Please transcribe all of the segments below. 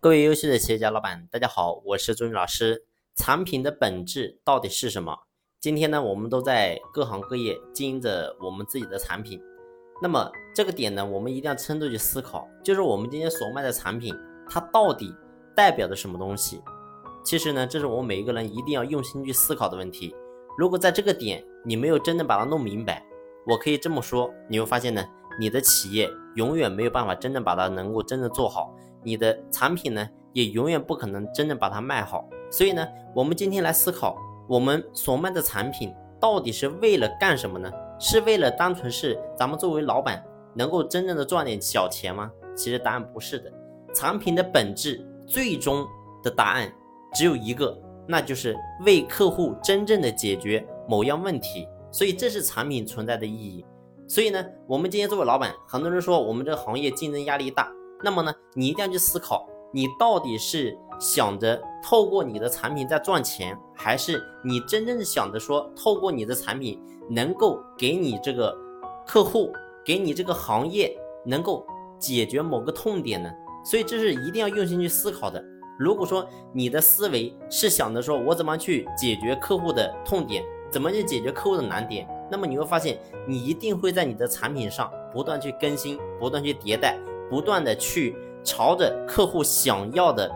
各位优秀的企业家老板，大家好，我是朱云老师。产品的本质到底是什么？今天呢，我们都在各行各业经营着我们自己的产品。那么这个点呢，我们一定要深度去思考，就是我们今天所卖的产品，它到底代表着什么东西？其实呢，这是我们每一个人一定要用心去思考的问题。如果在这个点你没有真正把它弄明白，我可以这么说，你会发现呢，你的企业永远没有办法真正把它能够真正做好。你的产品呢，也永远不可能真正把它卖好。所以呢，我们今天来思考，我们所卖的产品到底是为了干什么呢？是为了单纯是咱们作为老板能够真正的赚点小钱吗？其实答案不是的。产品的本质，最终的答案只有一个，那就是为客户真正的解决某样问题。所以这是产品存在的意义。所以呢，我们今天作为老板，很多人说我们这个行业竞争压力大。那么呢，你一定要去思考，你到底是想着透过你的产品在赚钱，还是你真正想着说，透过你的产品能够给你这个客户，给你这个行业能够解决某个痛点呢？所以这是一定要用心去思考的。如果说你的思维是想着说我怎么去解决客户的痛点，怎么去解决客户的难点，那么你会发现，你一定会在你的产品上不断去更新，不断去迭代。不断的去朝着客户想要的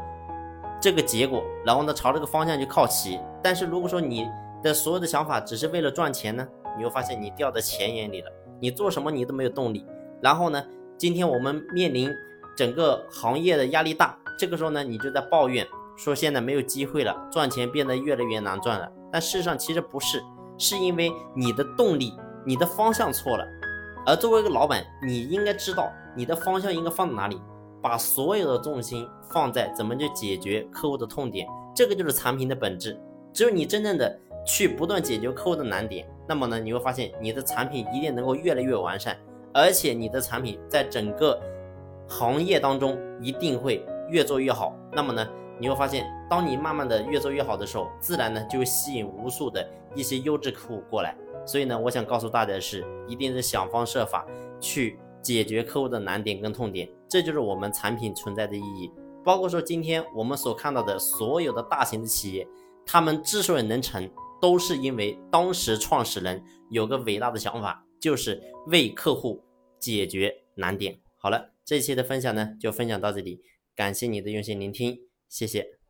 这个结果，然后呢朝这个方向去靠齐。但是如果说你的所有的想法只是为了赚钱呢，你会发现你掉在钱眼里了，你做什么你都没有动力。然后呢，今天我们面临整个行业的压力大，这个时候呢你就在抱怨说现在没有机会了，赚钱变得越来越难赚了。但事实上其实不是，是因为你的动力、你的方向错了。而作为一个老板，你应该知道你的方向应该放在哪里，把所有的重心放在怎么去解决客户的痛点，这个就是产品的本质。只有你真正的去不断解决客户的难点，那么呢，你会发现你的产品一定能够越来越完善，而且你的产品在整个行业当中一定会越做越好。那么呢，你会发现，当你慢慢的越做越好的时候，自然呢就会吸引无数的一些优质客户过来。所以呢，我想告诉大家的是，一定是想方设法去解决客户的难点跟痛点，这就是我们产品存在的意义。包括说今天我们所看到的所有的大型的企业，他们之所以能成，都是因为当时创始人有个伟大的想法，就是为客户解决难点。好了，这期的分享呢，就分享到这里，感谢你的用心聆听，谢谢。